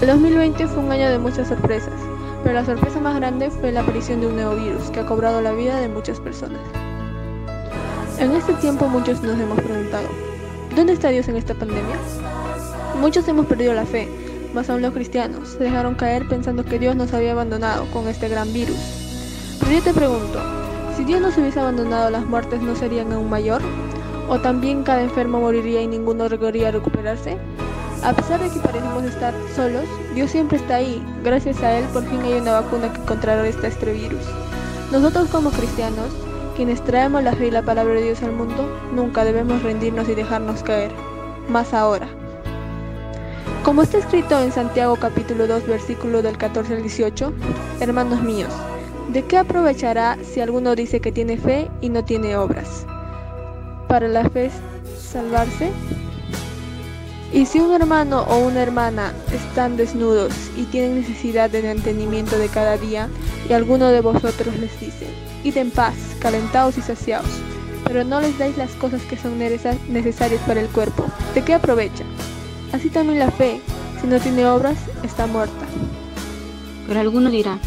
El 2020 fue un año de muchas sorpresas, pero la sorpresa más grande fue la aparición de un nuevo virus que ha cobrado la vida de muchas personas. En este tiempo muchos nos hemos preguntado, ¿dónde está Dios en esta pandemia? Muchos hemos perdido la fe, más aún los cristianos se dejaron caer pensando que Dios nos había abandonado con este gran virus. Pero yo te pregunto, si Dios nos hubiese abandonado, ¿las muertes no serían aún mayor? ¿O también cada enfermo moriría y ninguno lograría recuperarse? A pesar de que parecemos estar solos, Dios siempre está ahí. Gracias a Él por fin hay una vacuna que contrarresta este virus. Nosotros como cristianos, quienes traemos la fe y la palabra de Dios al mundo, nunca debemos rendirnos y dejarnos caer. Más ahora. Como está escrito en Santiago capítulo 2 versículo del 14 al 18, hermanos míos, ¿de qué aprovechará si alguno dice que tiene fe y no tiene obras? para la fe salvarse? Y si un hermano o una hermana están desnudos y tienen necesidad de entendimiento de cada día, y alguno de vosotros les dice, id en paz, calentaos y saciaos, pero no les dais las cosas que son necesarias para el cuerpo, ¿de qué aprovecha? Así también la fe, si no tiene obras, está muerta. Pero alguno dirá,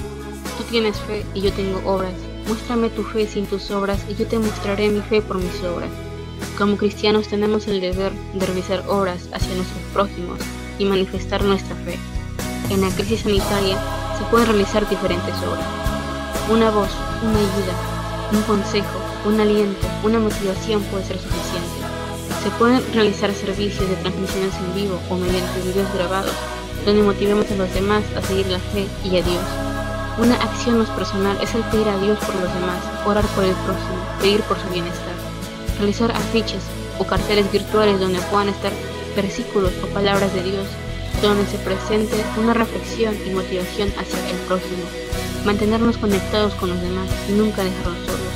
tú tienes fe y yo tengo obras, muéstrame tu fe sin tus obras y yo te mostraré mi fe por mis obras. Como cristianos tenemos el deber de realizar obras hacia nuestros prójimos y manifestar nuestra fe. En la crisis sanitaria se pueden realizar diferentes obras. Una voz, una ayuda, un consejo, un aliento, una motivación puede ser suficiente. Se pueden realizar servicios de transmisiones en vivo o mediante videos grabados donde motivemos a los demás a seguir la fe y a Dios. Una acción más personal es el pedir a Dios por los demás, orar por el próximo, pedir por su bienestar realizar afiches o carteles virtuales donde puedan estar versículos o palabras de Dios, donde se presente una reflexión y motivación hacia el prójimo, mantenernos conectados con los demás y nunca dejarlos solos,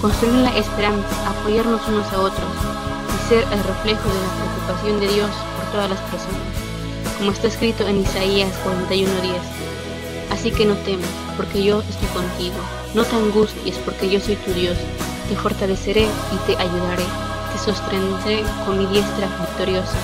construir la esperanza, apoyarnos unos a otros y ser el reflejo de la preocupación de Dios por todas las personas, como está escrito en Isaías 41:10. Así que no temas, porque yo estoy contigo, no te angusties, porque yo soy tu Dios te fortaleceré y te ayudaré, te sostendré con mi diestra victoriosa.